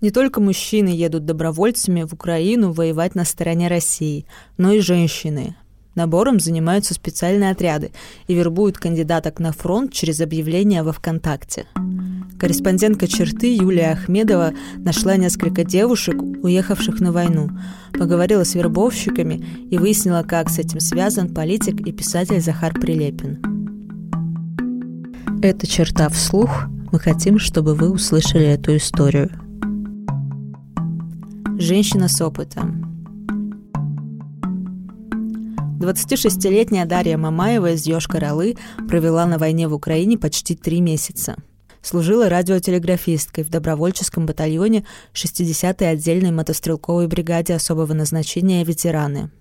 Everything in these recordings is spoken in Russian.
Не только мужчины едут добровольцами в Украину воевать на стороне России, но и женщины. Набором занимаются специальные отряды и вербуют кандидаток на фронт через объявления во ВКонтакте. Корреспондентка «Черты» Юлия Ахмедова нашла несколько девушек, уехавших на войну, поговорила с вербовщиками и выяснила, как с этим связан политик и писатель Захар Прилепин. Это «Черта вслух». Мы хотим, чтобы вы услышали эту историю. Женщина с опытом. 26-летняя Дарья Мамаева из Йошкар-Олы провела на войне в Украине почти три месяца. Служила радиотелеграфисткой в добровольческом батальоне 60-й отдельной мотострелковой бригаде особого назначения «Ветераны».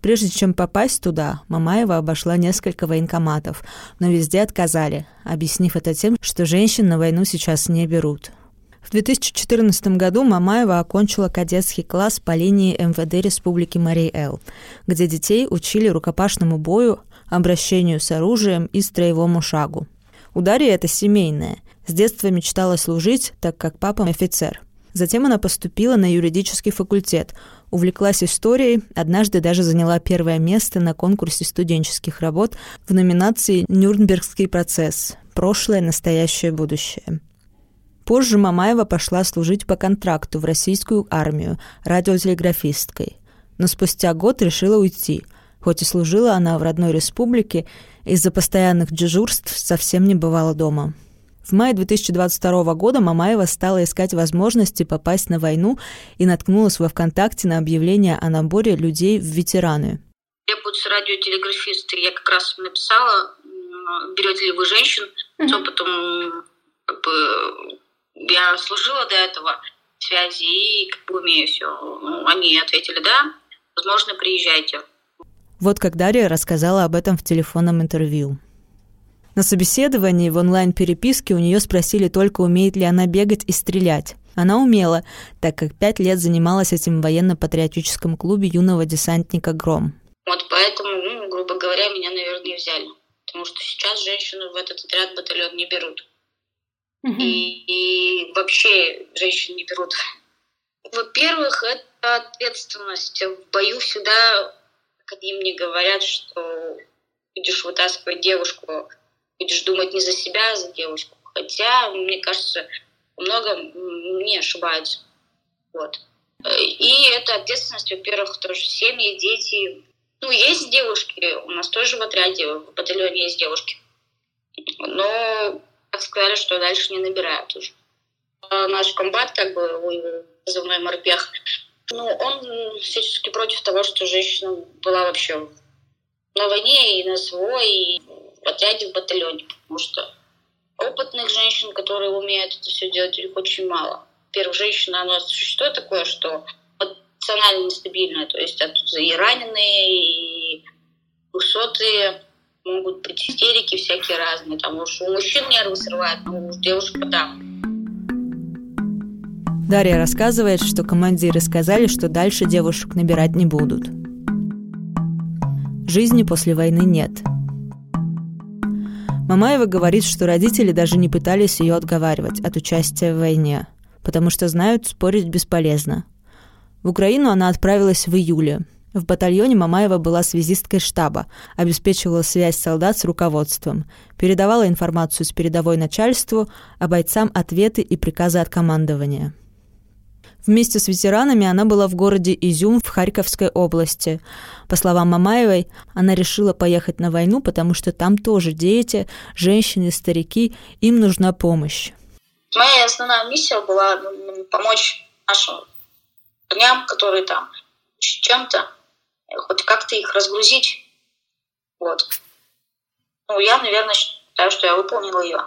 Прежде чем попасть туда, Мамаева обошла несколько военкоматов, но везде отказали, объяснив это тем, что женщин на войну сейчас не берут – 2014 году Мамаева окончила кадетский класс по линии МВД Республики Марий-Эл, где детей учили рукопашному бою, обращению с оружием и строевому шагу. У Дарьи это семейное. С детства мечтала служить, так как папа офицер. Затем она поступила на юридический факультет, увлеклась историей, однажды даже заняла первое место на конкурсе студенческих работ в номинации «Нюрнбергский процесс. Прошлое, настоящее, будущее». Позже Мамаева пошла служить по контракту в российскую армию радиотелеграфисткой. Но спустя год решила уйти, хоть и служила она в родной республике, из-за постоянных дежурств совсем не бывала дома. В мае 2022 года Мамаева стала искать возможности попасть на войну и наткнулась во ВКонтакте на объявление о наборе людей в ветераны. Требуются радиотелеграфисты. Я как раз написала, берете ли вы женщин с опытом как бы, я служила до этого в связи и как бы умею все. Ну, они ответили да, возможно, приезжайте. Вот как Дарья рассказала об этом в телефонном интервью. На собеседовании в онлайн-переписке у нее спросили только, умеет ли она бегать и стрелять. Она умела, так как пять лет занималась этим в военно-патриотическом клубе юного десантника «Гром». Вот поэтому, ну, грубо говоря, меня, наверное, взяли. Потому что сейчас женщину в этот отряд батальон не берут. Угу. И, и вообще женщин не берут. Во-первых, это ответственность. В бою всегда, они мне говорят, что будешь вытаскивать девушку, будешь думать не за себя, а за девушку. Хотя, мне кажется, много не ошибаются. Вот. И это ответственность, во-первых, тоже семьи, дети. Ну, есть девушки, у нас тоже в отряде, в батальоне есть девушки. Но сказали, что дальше не набирают уже. А наш комбат, как бы, позывной морпех, ну, он всячески против того, что женщина была вообще на войне и на СВО, и в отряде, в батальоне, потому что опытных женщин, которые умеют это все делать, их очень мало. Во-первых, женщина, она существует такое, что эмоционально нестабильная, то есть оттуда и раненые, и высотые, могут быть истерики всякие разные, потому что у мужчин нервы срывают, но у девушек да. Дарья рассказывает, что командиры сказали, что дальше девушек набирать не будут. Жизни после войны нет. Мамаева говорит, что родители даже не пытались ее отговаривать от участия в войне, потому что знают, спорить бесполезно. В Украину она отправилась в июле, в батальоне Мамаева была связисткой штаба, обеспечивала связь солдат с руководством, передавала информацию с передовой начальству, а бойцам ответы и приказы от командования. Вместе с ветеранами она была в городе Изюм в Харьковской области. По словам Мамаевой, она решила поехать на войну, потому что там тоже дети, женщины, старики, им нужна помощь. Моя основная миссия была помочь нашим парням, которые там чем-то хоть как-то их разгрузить. Вот. Ну, я, наверное, считаю, что я выполнила ее.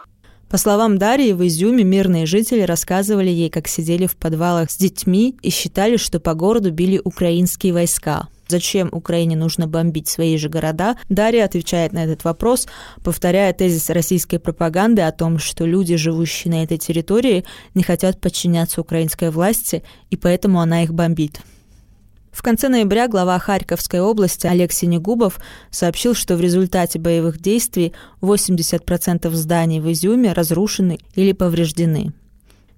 По словам Дарьи, в Изюме мирные жители рассказывали ей, как сидели в подвалах с детьми и считали, что по городу били украинские войска. Зачем Украине нужно бомбить свои же города? Дарья отвечает на этот вопрос, повторяя тезис российской пропаганды о том, что люди, живущие на этой территории, не хотят подчиняться украинской власти, и поэтому она их бомбит. В конце ноября глава Харьковской области Олег Синегубов сообщил, что в результате боевых действий 80% зданий в Изюме разрушены или повреждены.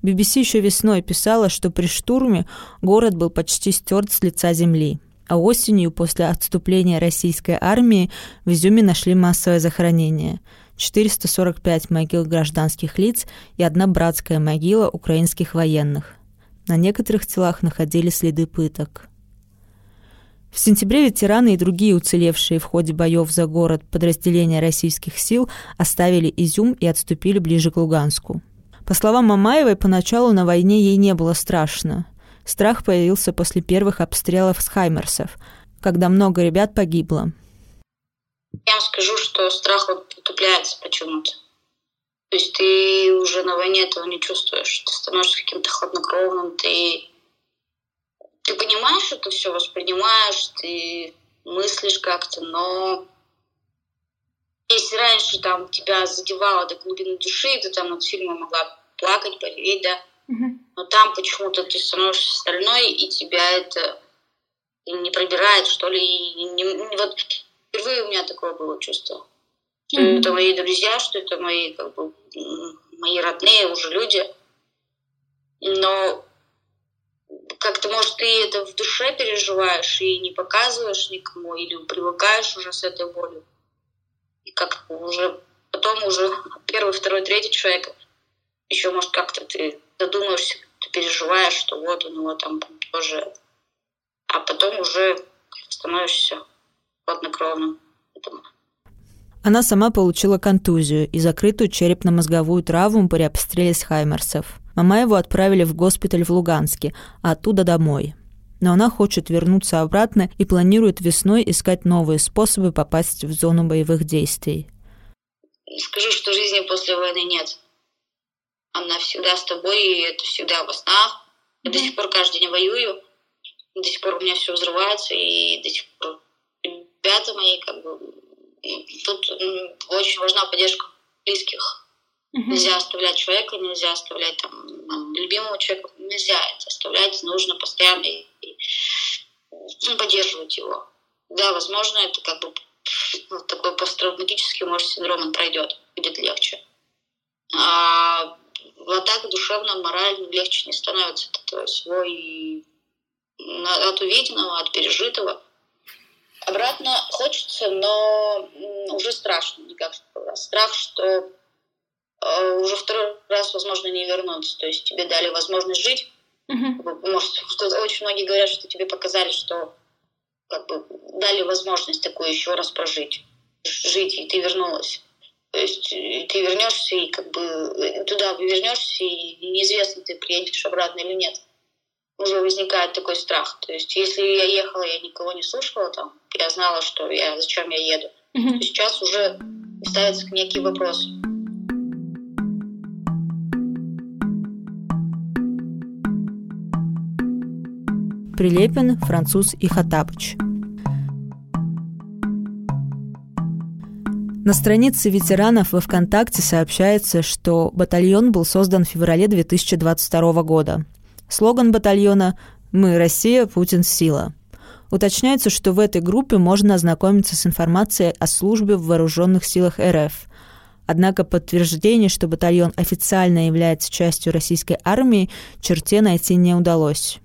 BBC еще весной писала, что при штурме город был почти стерт с лица земли. А осенью, после отступления российской армии, в Изюме нашли массовое захоронение. 445 могил гражданских лиц и одна братская могила украинских военных. На некоторых телах находили следы пыток. В сентябре ветераны и другие уцелевшие в ходе боев за город подразделения российских сил оставили Изюм и отступили ближе к Луганску. По словам Мамаевой, поначалу на войне ей не было страшно. Страх появился после первых обстрелов с Хаймерсов, когда много ребят погибло. Я вам скажу, что страх вот потупляется почему-то. То есть ты уже на войне этого не чувствуешь. Ты становишься каким-то хладнокровным, ты, ты понимаешь это все, воспринимаешь, ты мыслишь как-то, но если раньше там тебя задевало до глубины души, ты там от фильма могла плакать, пореветь, да, но там почему-то ты становишься стальной, и тебя это не пробирает, что ли. И не, вот впервые у меня такое было чувство. Что mm-hmm. это мои друзья, что это мои, как бы, мои родные уже люди. Но как-то, может, ты это в душе переживаешь и не показываешь никому, или привыкаешь уже с этой болью. И как уже потом уже первый, второй, третий человек еще, может, как-то ты задумаешься, ты переживаешь, что вот у него там тоже... А потом уже становишься хладнокровным этому. Она сама получила контузию и закрытую черепно-мозговую травму при обстреле с Хаймерсов. Мамаеву отправили в госпиталь в Луганске, а оттуда домой. Но она хочет вернуться обратно и планирует весной искать новые способы попасть в зону боевых действий. Скажу, что жизни после войны нет она всегда с тобой, и это всегда во снах. Я до сих пор каждый день воюю, до сих пор у меня все взрывается, и до сих пор ребята мои, как бы, тут очень важна поддержка близких. Mm-hmm. Нельзя оставлять человека, нельзя оставлять там любимого человека, нельзя это оставлять, нужно постоянно и, и, ну, поддерживать его. Да, возможно, это как бы вот такой посттравматический, может, синдром, он пройдет, будет легче. А вот так душевно, морально легче не становится. Это свой от увиденного, от пережитого. Обратно хочется, но уже страшно, никак Страх, что уже второй раз, возможно, не вернуться. То есть тебе дали возможность жить. Mm-hmm. Может, что очень многие говорят, что тебе показали, что как бы дали возможность такую еще раз прожить, жить, и ты вернулась. То есть э, ты вернешься и как бы э, туда вернешься, и неизвестно, ты приедешь обратно или нет. Уже возникает такой страх. То есть если я ехала, я никого не слушала там, я знала, что я, зачем я еду. Mm-hmm. Сейчас уже ставятся некие вопросы. Прилепин, француз и Хатабыч – На странице ветеранов во ВКонтакте сообщается, что батальон был создан в феврале 2022 года. Слоган батальона «Мы – Россия, Путин – сила». Уточняется, что в этой группе можно ознакомиться с информацией о службе в вооруженных силах РФ. Однако подтверждение, что батальон официально является частью российской армии, черте найти не удалось.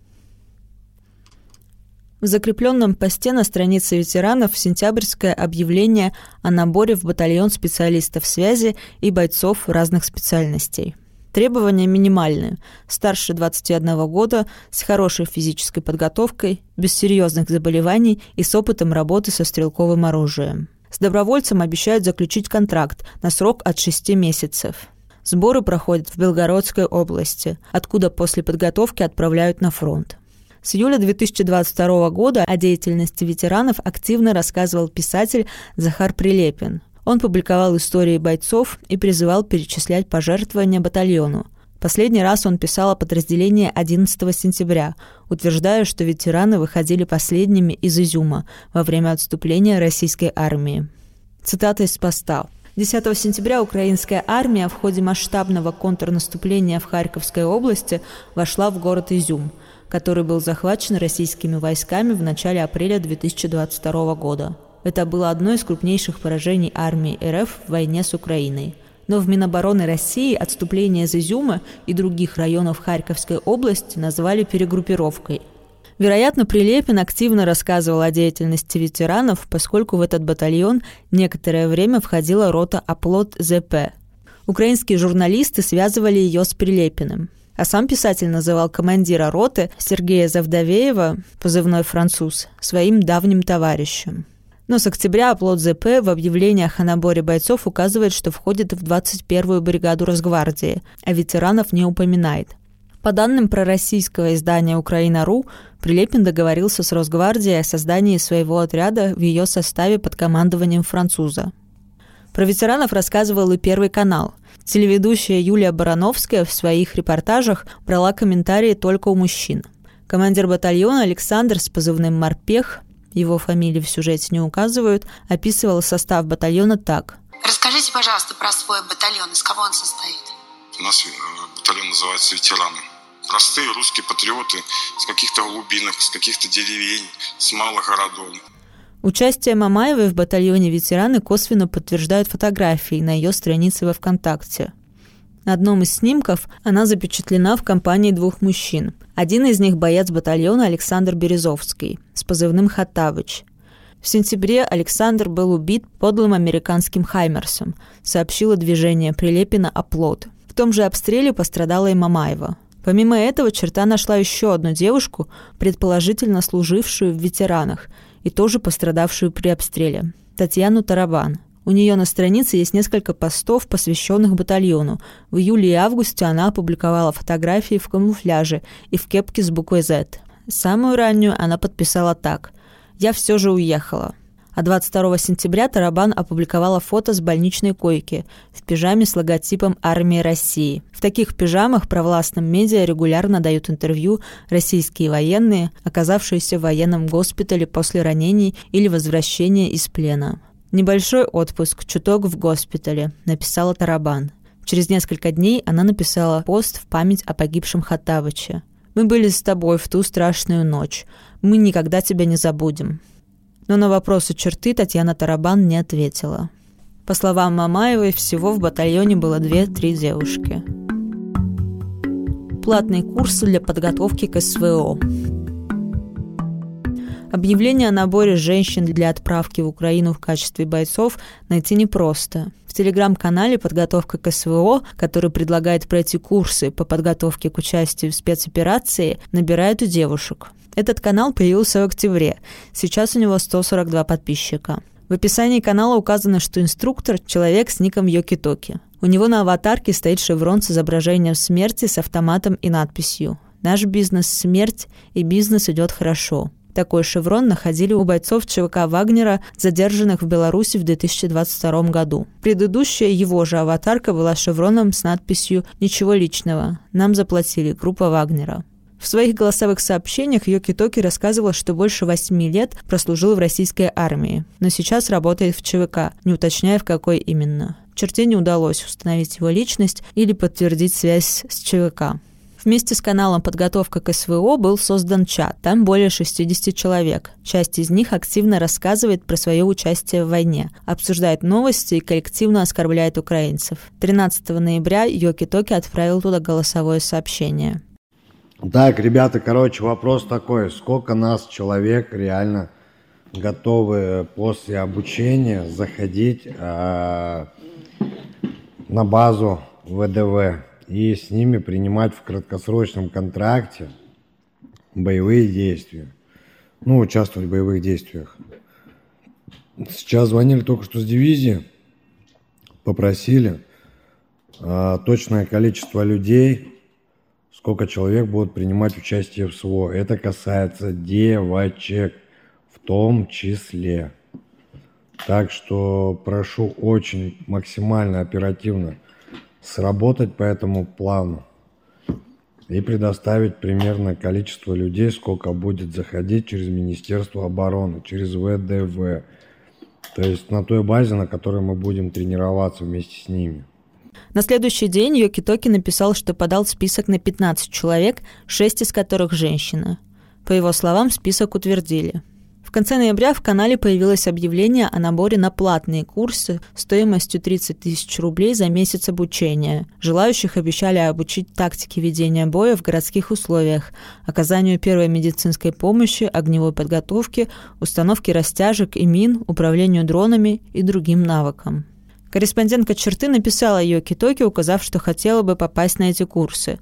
В закрепленном посте на странице ветеранов сентябрьское объявление о наборе в батальон специалистов связи и бойцов разных специальностей. Требования минимальные. Старше 21 года, с хорошей физической подготовкой, без серьезных заболеваний и с опытом работы со стрелковым оружием. С добровольцем обещают заключить контракт на срок от 6 месяцев. Сборы проходят в Белгородской области, откуда после подготовки отправляют на фронт. С июля 2022 года о деятельности ветеранов активно рассказывал писатель Захар Прилепин. Он публиковал истории бойцов и призывал перечислять пожертвования батальону. Последний раз он писал о подразделении 11 сентября, утверждая, что ветераны выходили последними из Изюма во время отступления российской армии. Цитата из поста. 10 сентября украинская армия в ходе масштабного контрнаступления в Харьковской области вошла в город Изюм – который был захвачен российскими войсками в начале апреля 2022 года. Это было одно из крупнейших поражений армии РФ в войне с Украиной. но в Минобороны России отступление из Изюма и других районов Харьковской области назвали перегруппировкой. Вероятно, Прилепин активно рассказывал о деятельности ветеранов, поскольку в этот батальон некоторое время входила рота «Оплот ЗП». Украинские журналисты связывали ее с Прилепиным. А сам писатель называл командира роты Сергея Завдовеева, позывной «Француз», своим давним товарищем. Но с октября оплот ЗП в объявлениях о наборе бойцов указывает, что входит в 21-ю бригаду Росгвардии, а ветеранов не упоминает. По данным пророссийского издания «Украина.ру», Прилепин договорился с Росгвардией о создании своего отряда в ее составе под командованием француза. Про ветеранов рассказывал и Первый канал. Телеведущая Юлия Барановская в своих репортажах брала комментарии только у мужчин. Командир батальона Александр с позывным «Морпех» его фамилии в сюжете не указывают, описывал состав батальона так. Расскажите, пожалуйста, про свой батальон. Из кого он состоит? У нас э, батальон называется «Ветераны». Простые русские патриоты с каких-то глубинок, с каких-то деревень, с малых городов. Участие Мамаевой в батальоне ветераны косвенно подтверждают фотографии на ее странице во ВКонтакте. На одном из снимков она запечатлена в компании двух мужчин. Один из них – боец батальона Александр Березовский с позывным «Хаттавыч». В сентябре Александр был убит подлым американским «Хаймерсом», сообщило движение Прилепина «Оплот». В том же обстреле пострадала и Мамаева. Помимо этого, черта нашла еще одну девушку, предположительно служившую в ветеранах и тоже пострадавшую при обстреле – Татьяну Тарабан – у нее на странице есть несколько постов, посвященных батальону. В июле и августе она опубликовала фотографии в камуфляже и в кепке с буквой Z. Самую раннюю она подписала так «Я все же уехала». А 22 сентября Тарабан опубликовала фото с больничной койки в пижаме с логотипом «Армии России». В таких пижамах провластным медиа регулярно дают интервью российские военные, оказавшиеся в военном госпитале после ранений или возвращения из плена. «Небольшой отпуск, чуток в госпитале», — написала Тарабан. Через несколько дней она написала пост в память о погибшем Хатавыче. «Мы были с тобой в ту страшную ночь. Мы никогда тебя не забудем». Но на вопросы черты Татьяна Тарабан не ответила. По словам Мамаевой, всего в батальоне было две-три девушки. Платные курсы для подготовки к СВО. Объявление о наборе женщин для отправки в Украину в качестве бойцов найти непросто. В телеграм-канале «Подготовка к СВО», который предлагает пройти курсы по подготовке к участию в спецоперации, набирают у девушек. Этот канал появился в октябре. Сейчас у него 142 подписчика. В описании канала указано, что инструктор – человек с ником Йоки-Токи. У него на аватарке стоит шеврон с изображением смерти с автоматом и надписью «Наш бизнес – смерть, и бизнес идет хорошо». Такой шеврон находили у бойцов ЧВК Вагнера, задержанных в Беларуси в 2022 году. Предыдущая его же аватарка была шевроном с надписью «Ничего личного. Нам заплатили. Группа Вагнера». В своих голосовых сообщениях Йоки Токи рассказывал, что больше восьми лет прослужил в российской армии, но сейчас работает в ЧВК, не уточняя, в какой именно. Черте не удалось установить его личность или подтвердить связь с ЧВК. Вместе с каналом «Подготовка к СВО» был создан чат. Там более 60 человек. Часть из них активно рассказывает про свое участие в войне, обсуждает новости и коллективно оскорбляет украинцев. 13 ноября Йоки Токи отправил туда голосовое сообщение. Так, ребята, короче, вопрос такой. Сколько нас человек реально готовы после обучения заходить э, на базу ВДВ? и с ними принимать в краткосрочном контракте боевые действия. Ну, участвовать в боевых действиях. Сейчас звонили только что с дивизии, попросили э, точное количество людей, сколько человек будут принимать участие в СВО. Это касается девочек в том числе. Так что прошу очень максимально оперативно сработать по этому плану и предоставить примерно количество людей, сколько будет заходить через Министерство обороны, через ВДВ. То есть на той базе, на которой мы будем тренироваться вместе с ними. На следующий день Йоки Токи написал, что подал список на 15 человек, 6 из которых женщины. По его словам, список утвердили В конце ноября в канале появилось объявление о наборе на платные курсы стоимостью 30 тысяч рублей за месяц обучения. Желающих обещали обучить тактике ведения боя в городских условиях, оказанию первой медицинской помощи, огневой подготовке, установке растяжек и мин, управлению дронами и другим навыкам. Корреспондентка черты написала Йоки Токи, указав, что хотела бы попасть на эти курсы.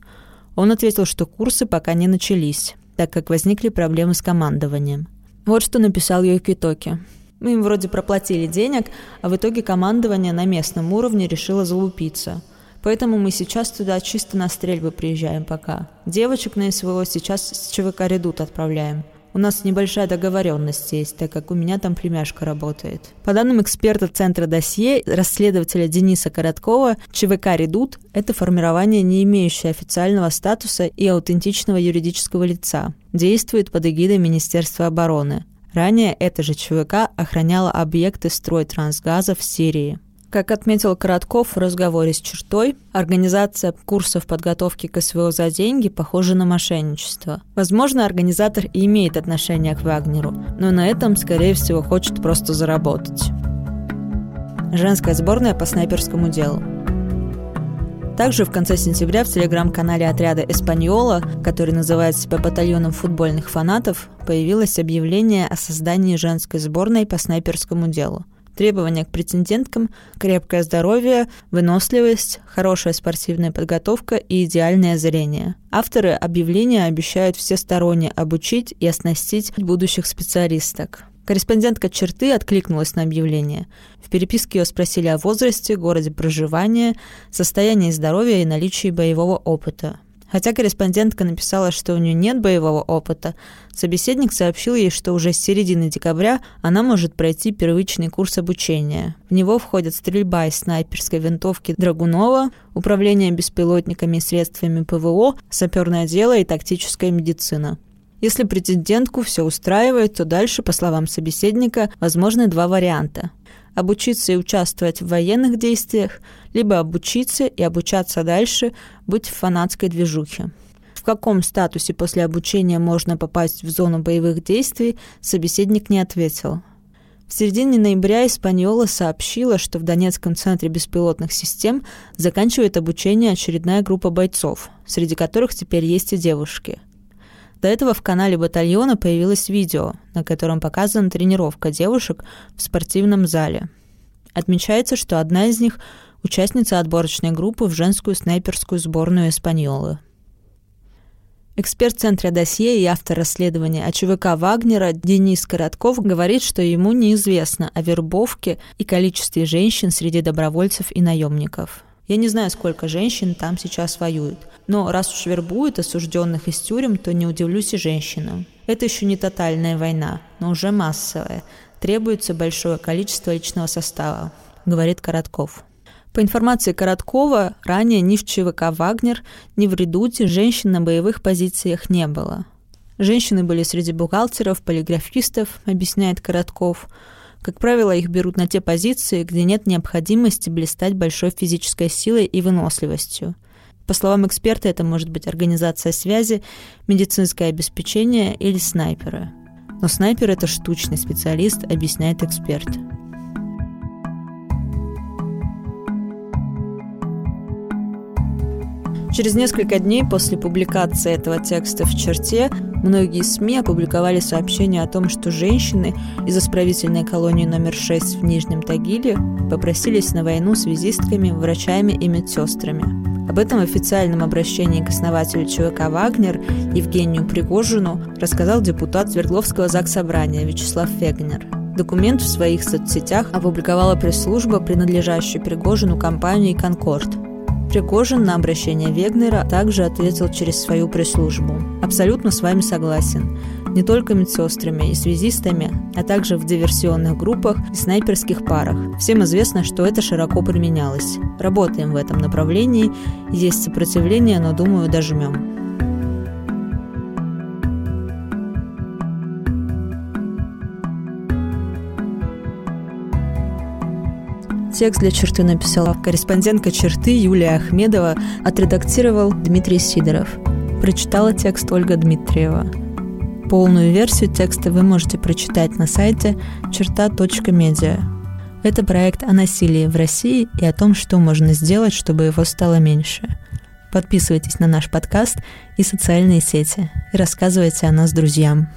Он ответил, что курсы пока не начались, так как возникли проблемы с командованием. Вот что написал Йоки Токи. Мы им вроде проплатили денег, а в итоге командование на местном уровне решило залупиться. Поэтому мы сейчас туда чисто на стрельбы приезжаем пока. Девочек на СВО сейчас с ЧВК «Редут» отправляем. У нас небольшая договоренность есть, так как у меня там племяшка работает. По данным эксперта Центра досье, расследователя Дениса Короткова, ЧВК «Редут» — это формирование, не имеющее официального статуса и аутентичного юридического лица. Действует под эгидой Министерства обороны. Ранее это же ЧВК охраняла объекты стройтрансгаза в Сирии. Как отметил Коротков в разговоре с чертой, организация курсов подготовки к СВО за деньги похожа на мошенничество. Возможно, организатор и имеет отношение к Вагнеру, но на этом, скорее всего, хочет просто заработать. Женская сборная по снайперскому делу. Также в конце сентября в телеграм-канале отряда «Эспаньола», который называет себя батальоном футбольных фанатов, появилось объявление о создании женской сборной по снайперскому делу – Требования к претенденткам – крепкое здоровье, выносливость, хорошая спортивная подготовка и идеальное зрение. Авторы объявления обещают всесторонне обучить и оснастить будущих специалисток. Корреспондентка черты откликнулась на объявление. В переписке ее спросили о возрасте, городе проживания, состоянии здоровья и наличии боевого опыта. Хотя корреспондентка написала, что у нее нет боевого опыта, собеседник сообщил ей, что уже с середины декабря она может пройти первичный курс обучения. В него входят стрельба из снайперской винтовки Драгунова, управление беспилотниками и средствами ПВО, саперное дело и тактическая медицина. Если претендентку все устраивает, то дальше, по словам собеседника, возможны два варианта обучиться и участвовать в военных действиях, либо обучиться и обучаться дальше, быть в фанатской движухе. В каком статусе после обучения можно попасть в зону боевых действий, собеседник не ответил. В середине ноября Испаньола сообщила, что в Донецком центре беспилотных систем заканчивает обучение очередная группа бойцов, среди которых теперь есть и девушки – до этого в канале батальона появилось видео, на котором показана тренировка девушек в спортивном зале. Отмечается, что одна из них – участница отборочной группы в женскую снайперскую сборную Испаньолы. Эксперт Центра досье и автор расследования о ЧВК Вагнера Денис Коротков говорит, что ему неизвестно о вербовке и количестве женщин среди добровольцев и наемников. Я не знаю, сколько женщин там сейчас воюют. Но раз уж вербуют осужденных из тюрем, то не удивлюсь и женщинам. Это еще не тотальная война, но уже массовая. Требуется большое количество личного состава, говорит Коротков. По информации Короткова, ранее ни в ЧВК «Вагнер», ни в «Редуте» женщин на боевых позициях не было. Женщины были среди бухгалтеров, полиграфистов, объясняет Коротков. Как правило, их берут на те позиции, где нет необходимости блистать большой физической силой и выносливостью. По словам эксперта, это может быть организация связи, медицинское обеспечение или снайперы. Но снайпер – это штучный специалист, объясняет эксперт. Через несколько дней после публикации этого текста в черте многие СМИ опубликовали сообщение о том, что женщины из исправительной колонии номер 6 в Нижнем Тагиле попросились на войну связистками, врачами и медсестрами. Об этом в официальном обращении к основателю ЧВК «Вагнер» Евгению Пригожину рассказал депутат Свердловского Заксобрания Вячеслав Фегнер. Документ в своих соцсетях опубликовала пресс-служба, принадлежащая Пригожину компании «Конкорд». Пригожин на обращение Вегнера также ответил через свою пресс-службу. Абсолютно с вами согласен. Не только медсестрами и связистами, а также в диверсионных группах и снайперских парах. Всем известно, что это широко применялось. Работаем в этом направлении. Есть сопротивление, но, думаю, дожмем. Текст для черты написала корреспондентка черты Юлия Ахмедова, отредактировал Дмитрий Сидоров. Прочитала текст Ольга Дмитриева. Полную версию текста вы можете прочитать на сайте черта.медиа. Это проект о насилии в России и о том, что можно сделать, чтобы его стало меньше. Подписывайтесь на наш подкаст и социальные сети и рассказывайте о нас друзьям.